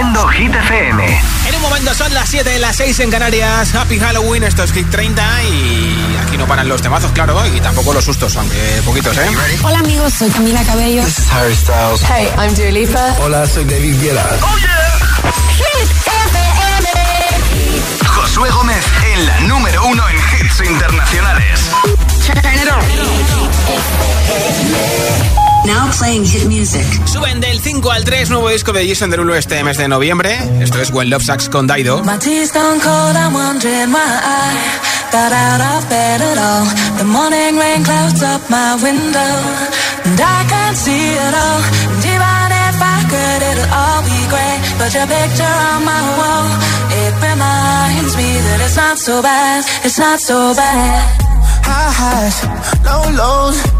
Haciendo Hit FM. En un momento son las 7 de las 6 en Canarias. Happy Halloween, esto es Hit 30 y aquí no paran los temazos, claro, y tampoco los sustos, aunque poquitos, ¿eh? Hola amigos, soy Camila Cabello. This is Harry Styles. Hey, I'm Dua Lipa. Hola, soy David Guetta. ¡Oh, yeah! Hit FM. Josué Gómez en la número uno en hits internacionales. Now playing hit music. Suben del 5 al 3, nuevo disco de Jason Derulo este mes de noviembre. Esto es When Love Sucks con Daido. My tea's stone cold, I'm wondering why I got out of bed at all. The morning rain clouds up my window, and I can't see it all. And even if I could, it'll all be great. But your picture on my wall, it reminds me that it's not so bad, it's not so bad. High highs, low lows.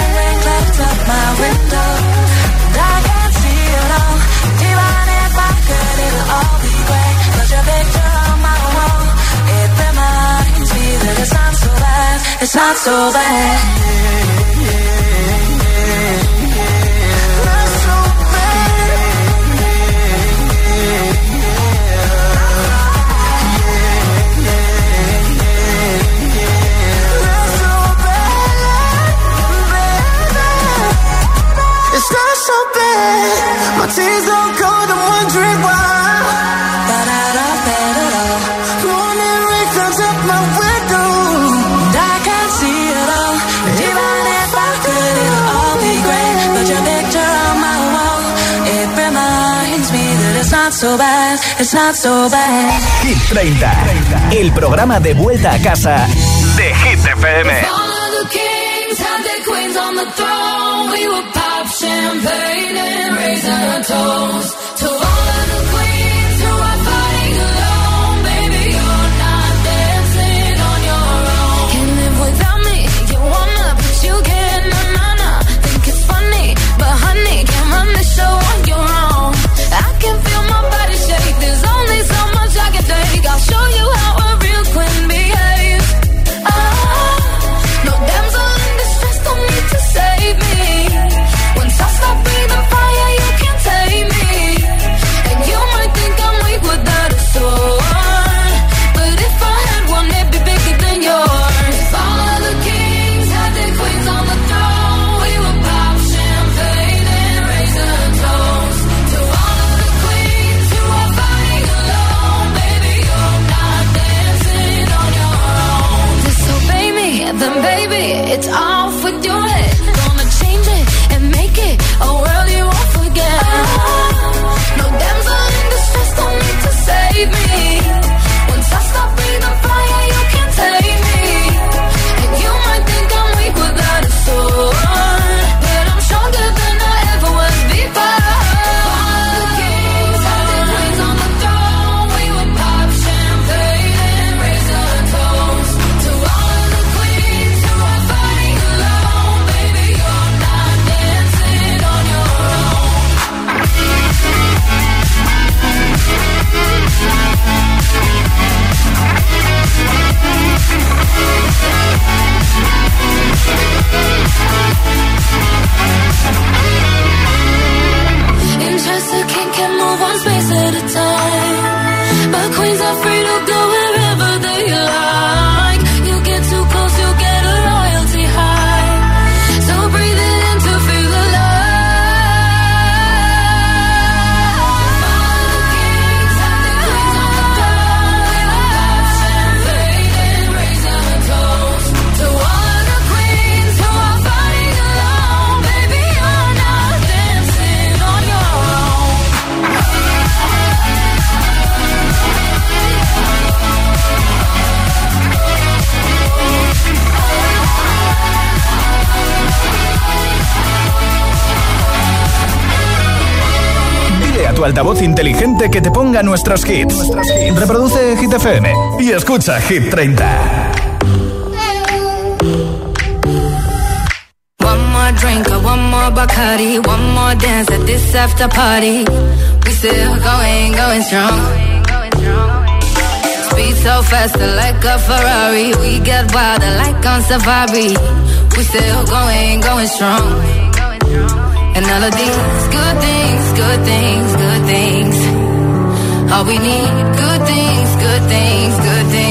my window. And I can't see all. If I could, it'll all be great. Your picture on my wall, it reminds me that it's not so bad. It's not so bad. It's not so bad. My tears don't cold, I'm wondering why. Got out of bed at all. Morning rain comes up my window. And I can't see it all. And even if I could, it'll all be great. But your picture on my wall, it reminds me that it's not so bad. It's not so bad. Hit 30, el programa de vuelta a casa de Hit FM. All of the kings had their queens on the throne. champagne and raisin toast. Tu altavoz inteligente que te ponga nuestros hits. Reproduce Hit FM y escucha Hit 30. One more drink, one more Bacardi, one more dance at this after party. We still going, going strong. Speed so fast, like a Ferrari. We get wilder, like on safari. We still going, going strong. And all of these good things, good things, good things. All we need, good things, good things, good things.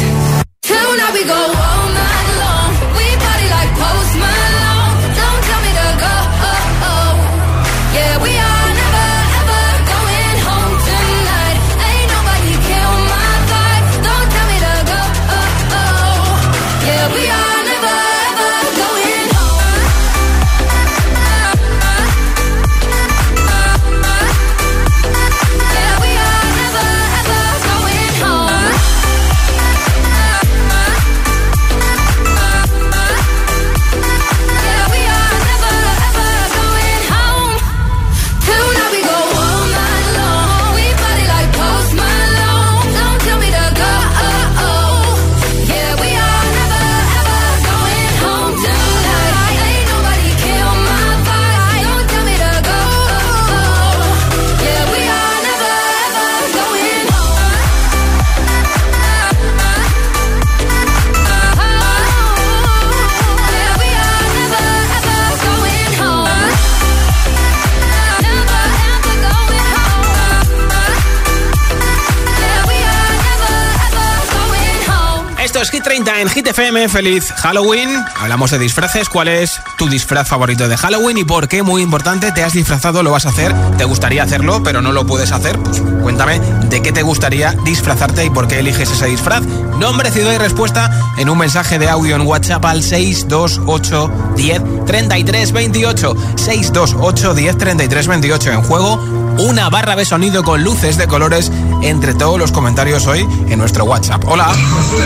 30 en Hit FM. Feliz Halloween. Hablamos de disfraces. ¿Cuál es tu disfraz favorito de Halloween y por qué? Muy importante. ¿Te has disfrazado? ¿Lo vas a hacer? ¿Te gustaría hacerlo, pero no lo puedes hacer? Pues cuéntame de qué te gustaría disfrazarte y por qué eliges ese disfraz. Nombre, ciudad y respuesta en un mensaje de audio en WhatsApp al 628 10 33 28. 628 10 33 28. En juego, una barra de sonido con luces de colores entre todos los comentarios hoy en nuestro WhatsApp. Hola.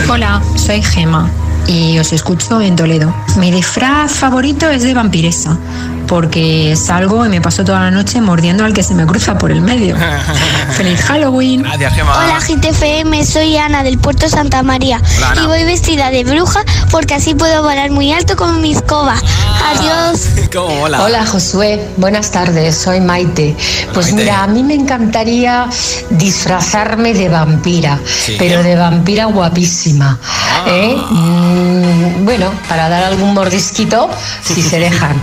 Hola, soy Gema y os escucho en Toledo. Mi disfraz favorito es de vampiresa, porque salgo y me paso toda la noche mordiendo al que se me cruza por el medio. ¡Feliz Halloween! Gracias, Gemma. Hola GTFM, soy Ana del Puerto Santa María Hola, y voy vestida de bruja porque así puedo volar muy alto como mi escoba. Adiós. ¿Cómo mola? Hola Josué, buenas tardes, soy Maite. Pues Maite. mira, a mí me encantaría disfrazarme de vampira, Sí. pero de vampira guapísima. ¿eh? Mm, bueno, para dar algún mordisquito, si se dejan.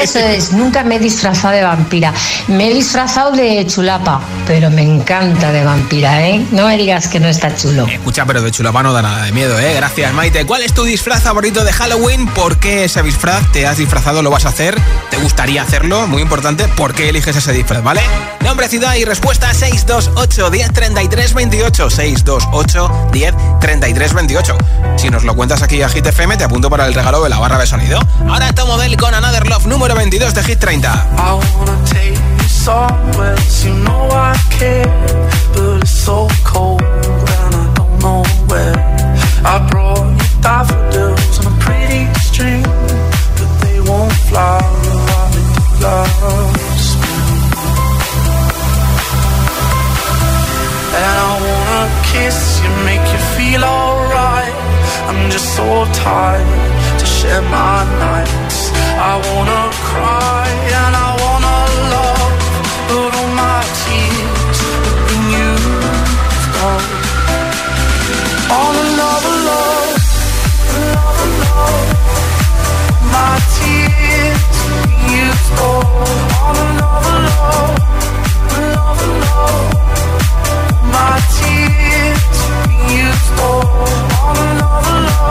Eso es, nunca me he disfrazado de vampira. Me he disfrazado de chulapa, pero me encanta de vampira, ¿eh? No me digas que no está chulo. Escucha, pero de chulapa no da nada de miedo, ¿eh? Gracias, Maite. ¿Cuál es tu disfraz favorito de Halloween? ¿Por qué ese disfraz te has disfrazado? ¿Lo vas a hacer? ¿Te gustaría hacerlo? Muy importante, ¿por qué eliges ese disfraz, vale? Nombre, ciudad y respuesta 628 10 33 28. 628 10 33 28. Si nos lo cuentas aquí a Hit FM, te apunto para el regalo de la barra de sonido. Ahora Tomo Del con Another Love, número 22 de Hit 30. I wanna take you else, you know I care, but it's so cold and I wanna cry and I wanna love, but all my tears. All in love, love. My tears been used up. All in love, love. My tears. All in love.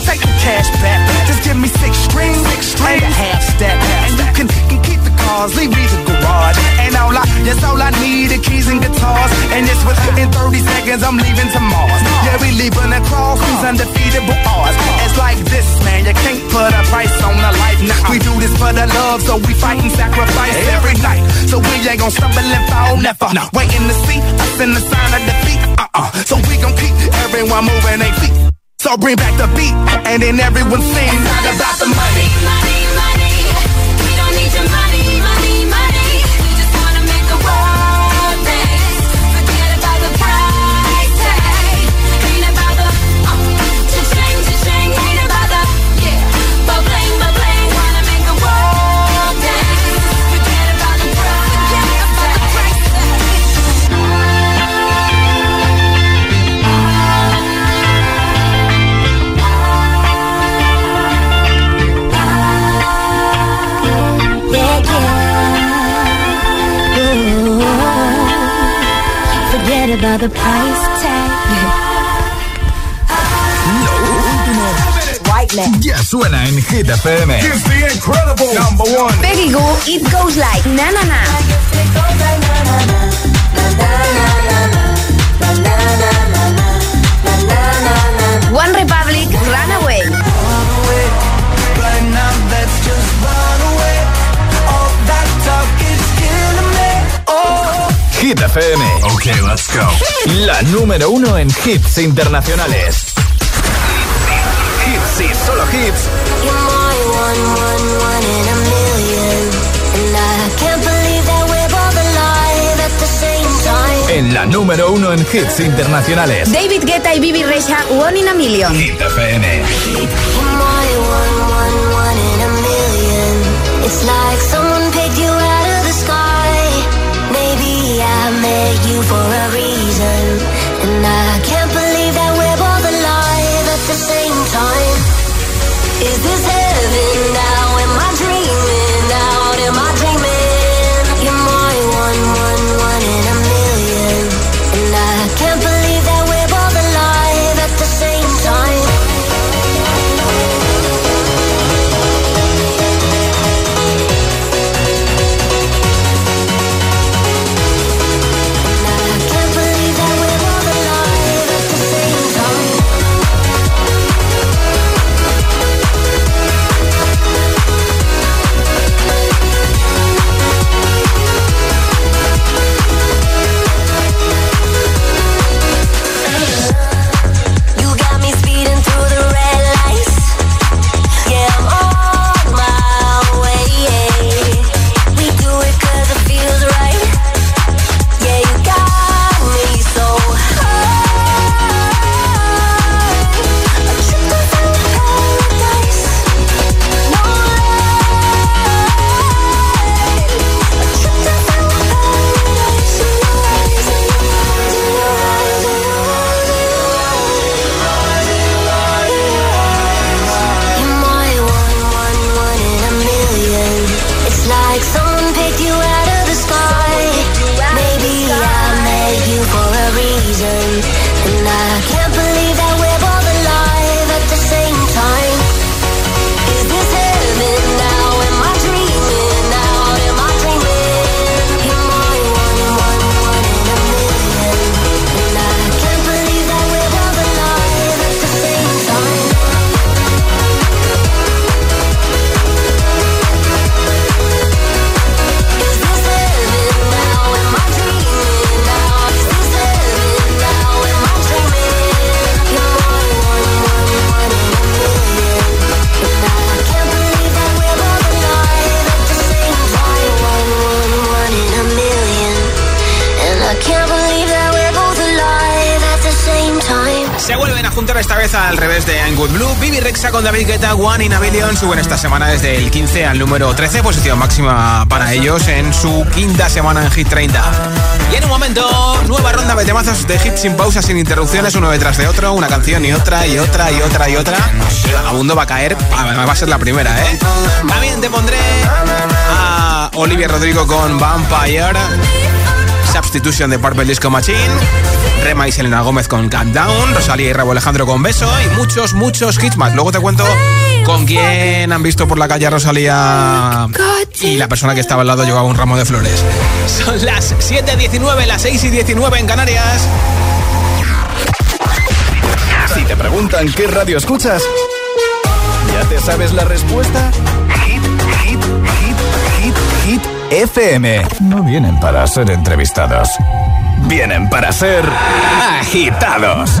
and take the cash back. Just give me six strings, six strings. and a half step, And you can, can keep the cars, leave me the garage. And all I, that's all I need are keys and guitars. And it's within 30 seconds I'm leaving to Mars. Yeah, we leaving across these undefeatable odds. It's like this, man, you can't put a price on a life. Nah, we do this for the love, so we fight and sacrifice every night. So we ain't gonna stumble and fall, never. Waiting to see us in the sign of defeat. Uh-uh. So we gon' keep everyone moving their feet so bring back the beat, and then everyone sings. It's not about the money. money. The price tag. Ya suena en Hit FM. It's the incredible number one. Peggy Goo, It Goes Like Na Na Na. One Republic, Runaway. Hit FM. Okay, let's go. La número uno en hits internacionales. Hits y solo hits. You're my one, one, one in a million. And I can't believe that we're both alive at the same time. En la número uno en hits internacionales. David Guetta y Bibi Rexha, One in a Million. Hit FM. You're my one, one, one in a million. It's like someone for a reason. And I can't believe that we're both alive at the same time. Is this con David Guetta, One in a Billion suben esta semana desde el 15 al número 13, posición máxima para ellos en su quinta semana en Hit 30. Y en un momento, nueva ronda de temazos de hits sin pausas, sin interrupciones, uno detrás de otro, una canción y otra y otra y otra y otra. El vagabundo va a caer, va a ser la primera, ¿eh? También te pondré a Olivia Rodrigo con Vampire. Substitution de Purple Disco Machine, Rema y Selena Gómez con Calm Down, Rosalía y Rabo Alejandro con Beso y muchos, muchos hits más. Luego te cuento con quién han visto por la calle a Rosalía y la persona que estaba al lado llevaba un ramo de flores. Son las 7.19, las 6 y 19 en Canarias. Si te preguntan qué radio escuchas, ¿ya te sabes la respuesta? FM. No vienen para ser entrevistados, vienen para ser agitados.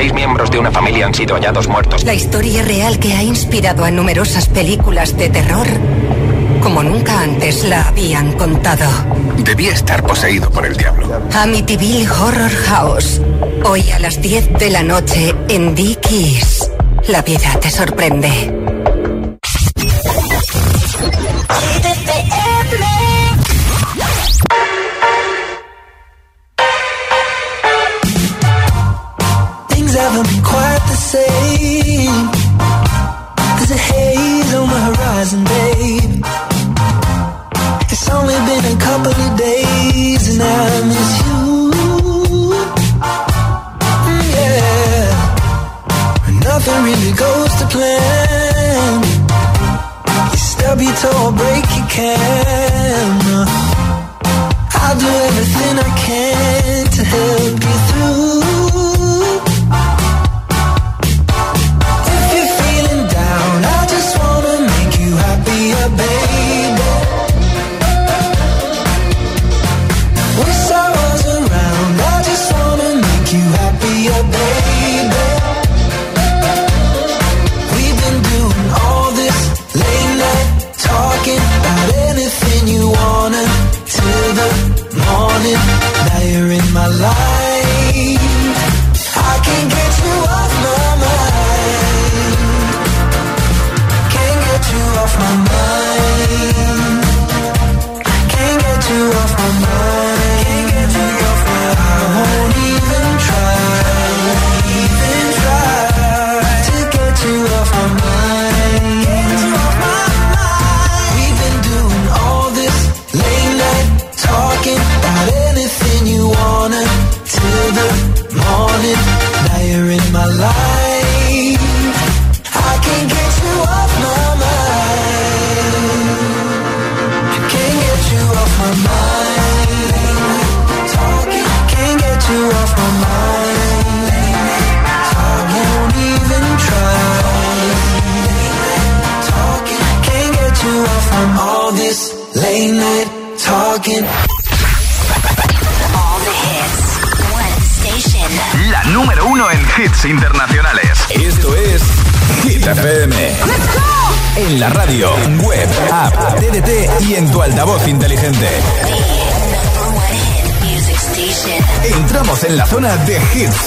Seis miembros de una familia han sido hallados muertos. La historia real que ha inspirado a numerosas películas de terror como nunca antes la habían contado. Debía estar poseído por el diablo. Amityville Horror House. Hoy a las 10 de la noche en Dickies. La vida te sorprende. You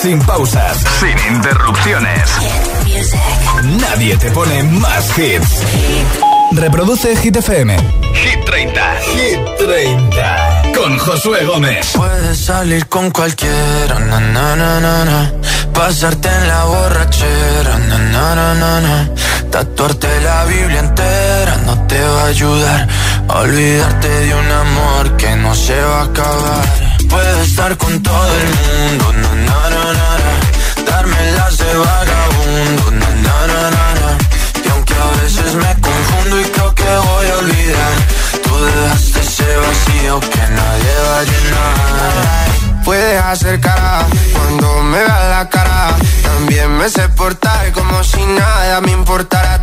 sin pausas, sin interrupciones. Nadie te pone más hits. Reproduce Hit FM. Hit 30. Hit 30. Con Josué Gómez. Puedes salir con cualquiera, na, na, na, na, na. pasarte en la borrachera, na, na, na, na, na. tatuarte la Biblia entera no te va a ayudar a olvidarte de un amor que no se va a acabar. Puedes estar con todo el mundo, na, na, na, na, darme las de vagabundo, na, na, na, y aunque a veces me confundo y creo que voy a olvidar, tú dejaste ese vacío que nadie va a llenar. Puedes hacer cara cuando me veas la cara. También me sé portar como si nada me importara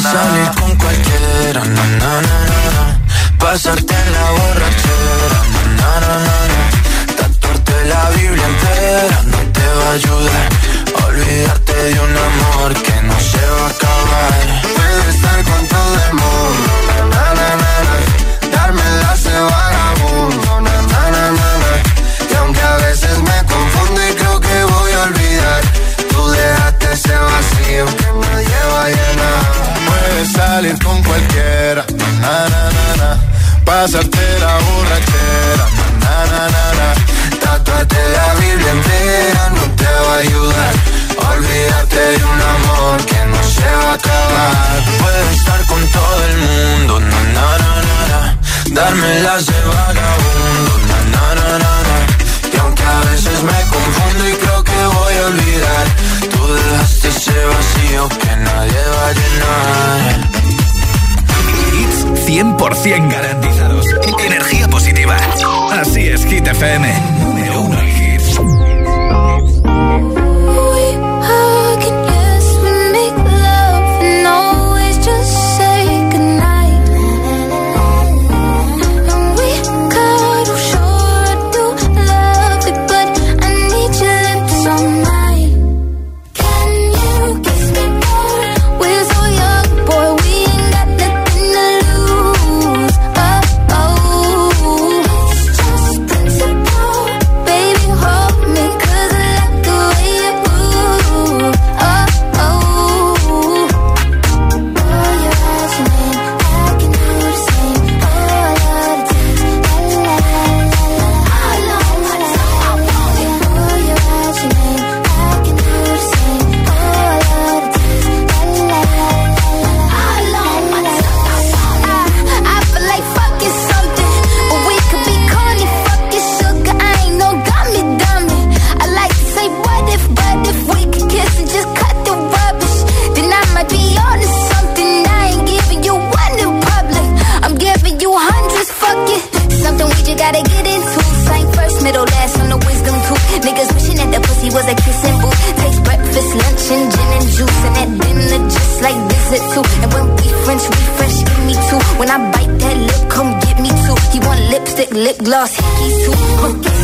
Puedes salir con cualquiera, na, na, na, na, pasarte en la borrachera, na, na, na, na, tatuarte la Biblia entera no te va a ayudar. Olvidarte de un amor que no se va a acabar. Puedo estar con La borrachera, na, na, na, na. Tatuarte la Biblia entera no te va a ayudar. Olvídate de un amor que no se va a acabar. Puedo estar con todo el mundo, na, na, na, na, na. Darme las de vagabundo, na, na, na, na, na. Y aunque a veces me confundo y creo que voy a olvidar, tú dejaste ese vacío que nadie va a llenar. Hits 100% garantizados. Energía positiva. Así es, Hit FM. Like too. And when we French refresh, give me two. When I bite that lip, come get me two. He want lipstick, lip gloss, hickeys too. Come kiss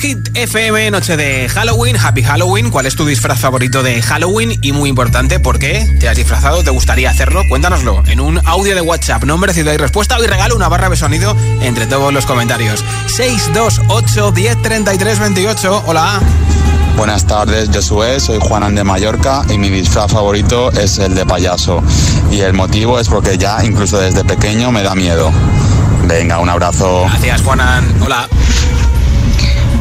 Hit FM, noche de Halloween, Happy Halloween. ¿Cuál es tu disfraz favorito de Halloween? Y muy importante, ¿por qué te has disfrazado? ¿Te gustaría hacerlo? Cuéntanoslo en un audio de WhatsApp. Nombre, ciudad y respuesta. Hoy regalo una barra de sonido entre todos los comentarios. 628 10 33 28. Hola. Buenas tardes, Josué, soy Juanan de Mallorca y mi disfraz favorito es el de payaso. Y el motivo es porque ya incluso desde pequeño me da miedo. Venga, un abrazo. Gracias, Juanan. Hola.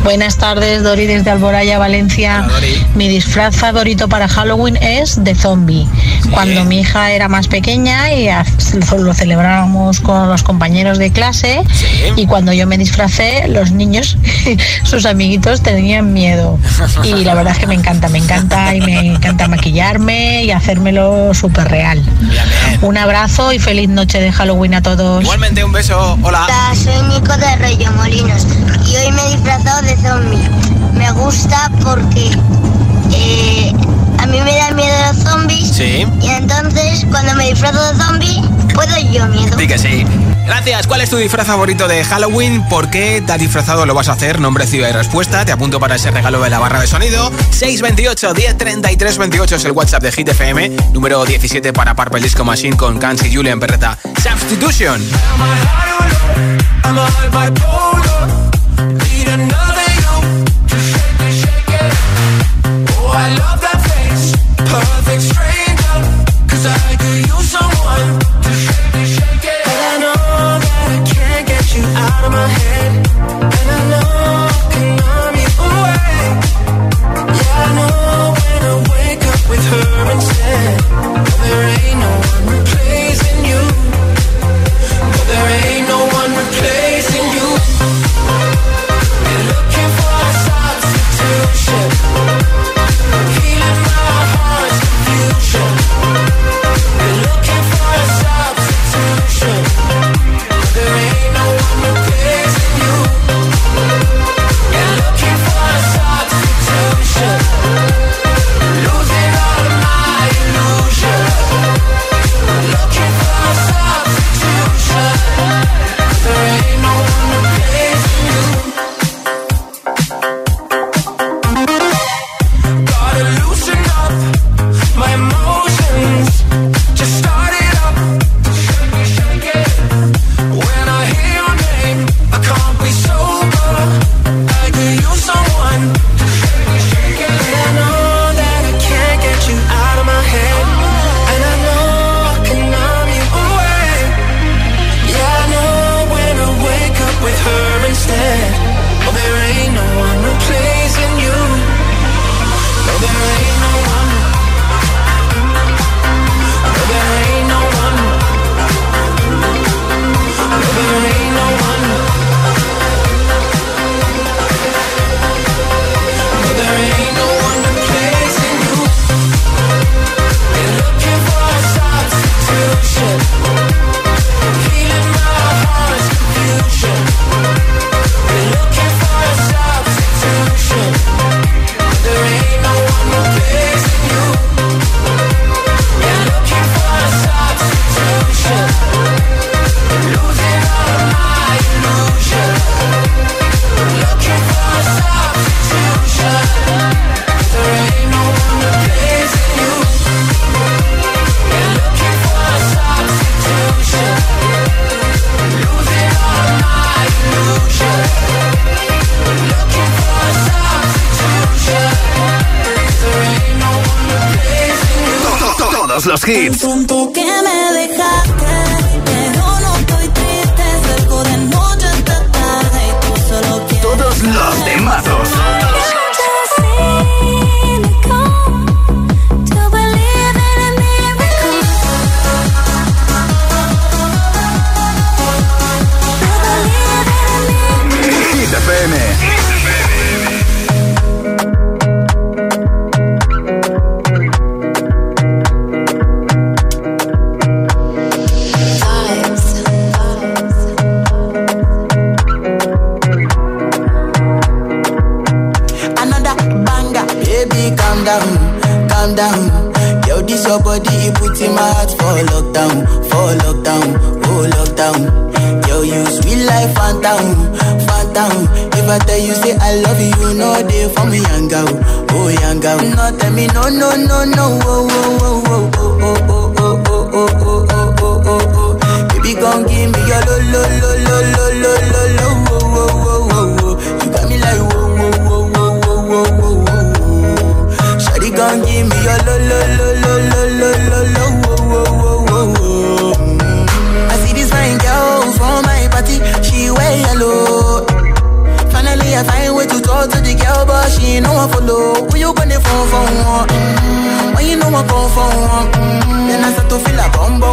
Buenas tardes, Dori desde Alboraya, Valencia. Mi disfraz favorito para Halloween es de zombie. Cuando mi hija era más pequeña y lo celebrábamos con los compañeros de clase y cuando yo me disfracé, los niños, sus amiguitos tenían miedo. Y la verdad es que me encanta, me encanta y me encanta maquillarme y hacérmelo súper real. Un abrazo y feliz noche de Halloween a todos. Igualmente un beso. Hola. Hola soy Nico de Arroyo Molinos y hoy me he disfrazado de zombies. Me gusta porque eh, a mí me da miedo los zombies. Sí. Y entonces cuando me disfrazo de zombie, puedo yo miedo. Di que sí. Gracias. ¿Cuál es tu disfraz favorito de Halloween? ¿Por qué te has disfrazado? Lo vas a hacer. Nombre, ciudad y respuesta. Te apunto para ese regalo de la barra de sonido. 628 1033 28 es el WhatsApp de Hit FM. Número 17 para Purple Disco Machine con Kansi Julian Perreta Substitution. out of my head. hits. no, no, no, no, oh, oh. tu fila bombo.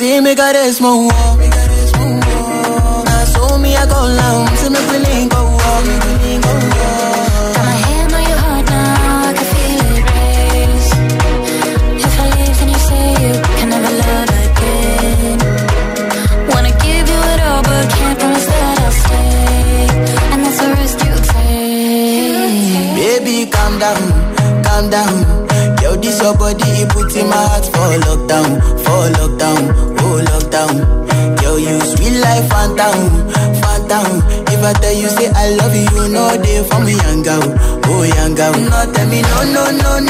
Se me cares mo down. No, tell me no, no, no, no.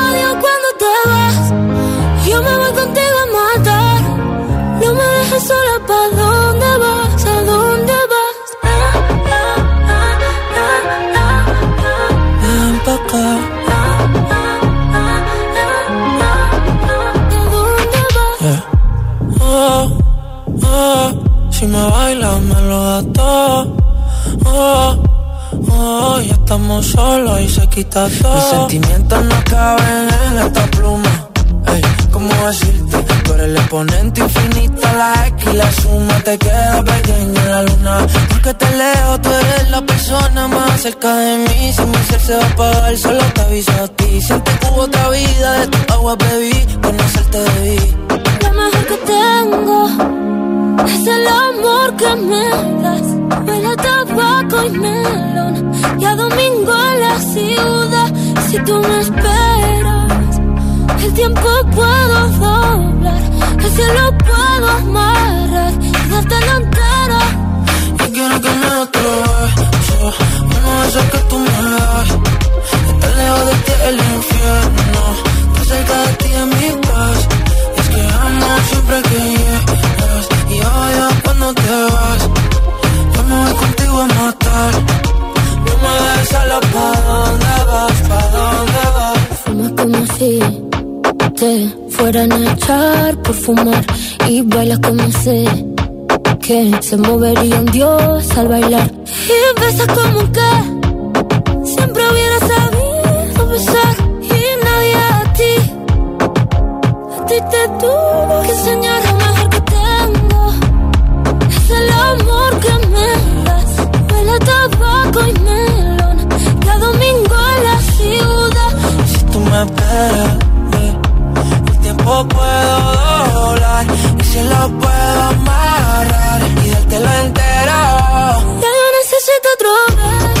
estamos y se quita todo. Mis sentimientos no caben en esta pluma. Ey, ¿cómo decirte? Tú eres el exponente infinito, la X la suma te queda pequeña en la luna. Porque te leo, tú eres la persona más cerca de mí. Si mi ser se va a apagar, solo te aviso a ti. Siente que hubo otra vida, de tu agua bebí, conocerte debí. Lo mejor que tengo es el amor que me das. Huele a tabaco y melón y a domingo si tú me esperas, el tiempo puedo doblar, el cielo puedo amarrar y darte la entera. Yo quiero que nada te lo beso, bueno, que tú me das. Estar lejos de ti el infierno, estar cerca de ti es mi paz. Es que amo siempre que llegas y odio cuando te vas. Yo me voy contigo a matar, no me dejes a la paz si te fueran a echar por fumar y bailas como sé que se movería un dios al bailar. Y besas como que siempre hubiera sabido besar. Y nadie a ti a ti te tuvo que enseñar lo mejor que tengo. Es el amor que me das. Huele a tabaco y me Eh, el tiempo puedo doblar y si lo puedo amarrar y dártelo entero. Ya yo necesito otro beso.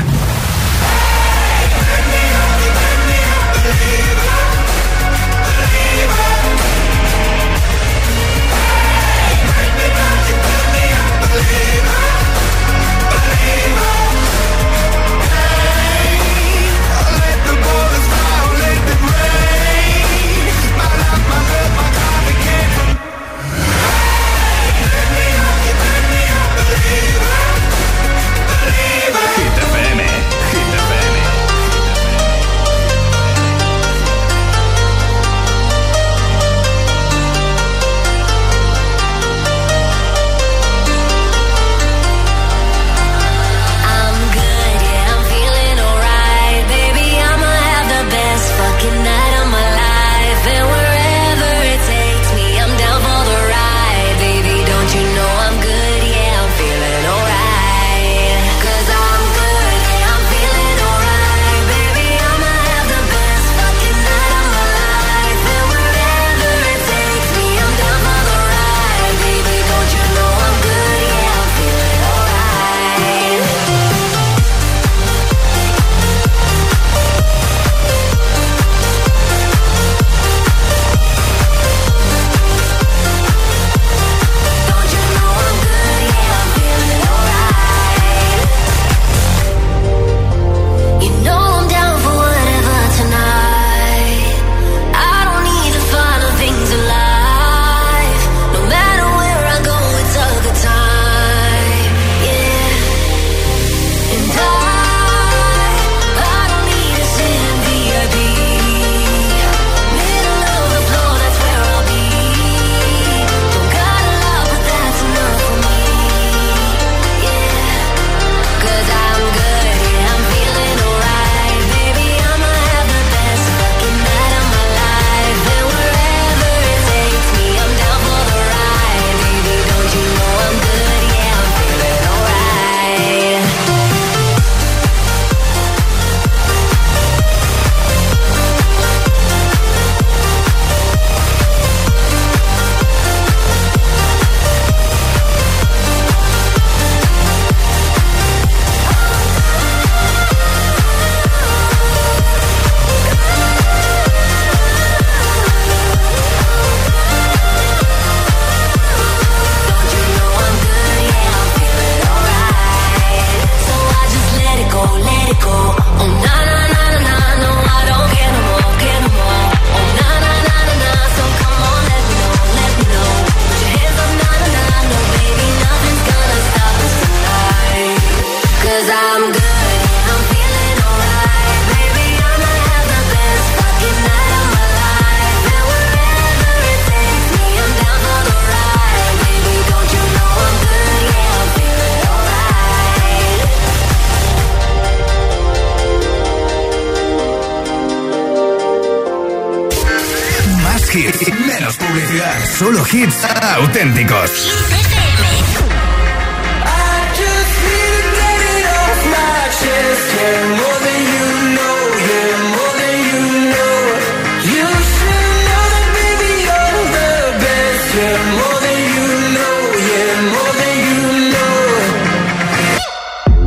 Solo hits auténticos.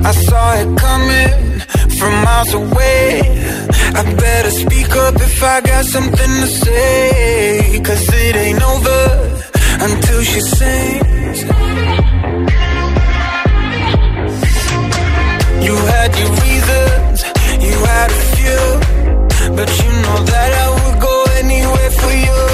I saw it coming from miles away. I better speak up if I got something to say. Cause it ain't over until she sings. You had your reasons, you had a few. But you know that I would go anywhere for you.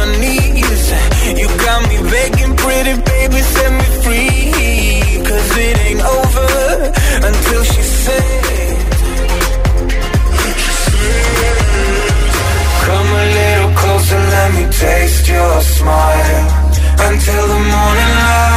your smile Until the morning light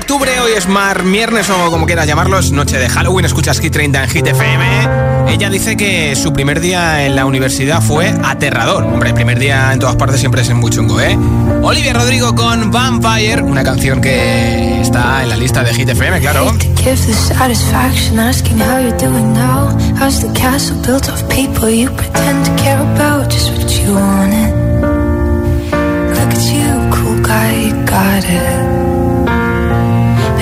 octubre, hoy es mar, viernes o como quieras llamarlo, es noche de Halloween, escuchas Hit 30 en Hit FM. Ella dice que su primer día en la universidad fue aterrador. Hombre, el primer día en todas partes siempre es muy chungo, ¿eh? Olivia Rodrigo con Vampire, una canción que está en la lista de Hit FM, claro. You got it.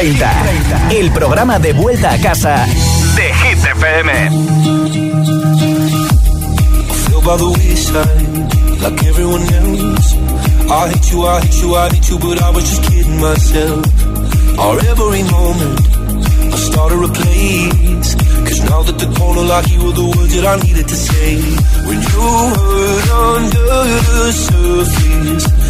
30. El programa de vuelta a casa de Hit FM. You, I hate you, I hate you, but I was just kidding myself. Our every moment, I started a place. Cause now that the corner like you were the words that I needed to say. When you under the surface.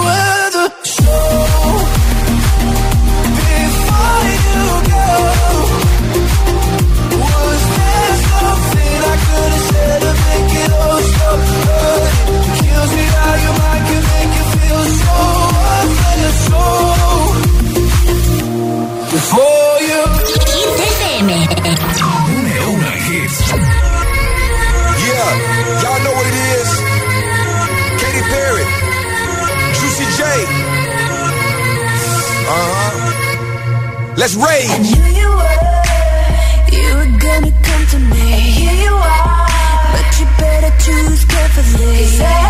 Let's rage. You were, you were gonna come to me. And here you are, but you better choose carefully.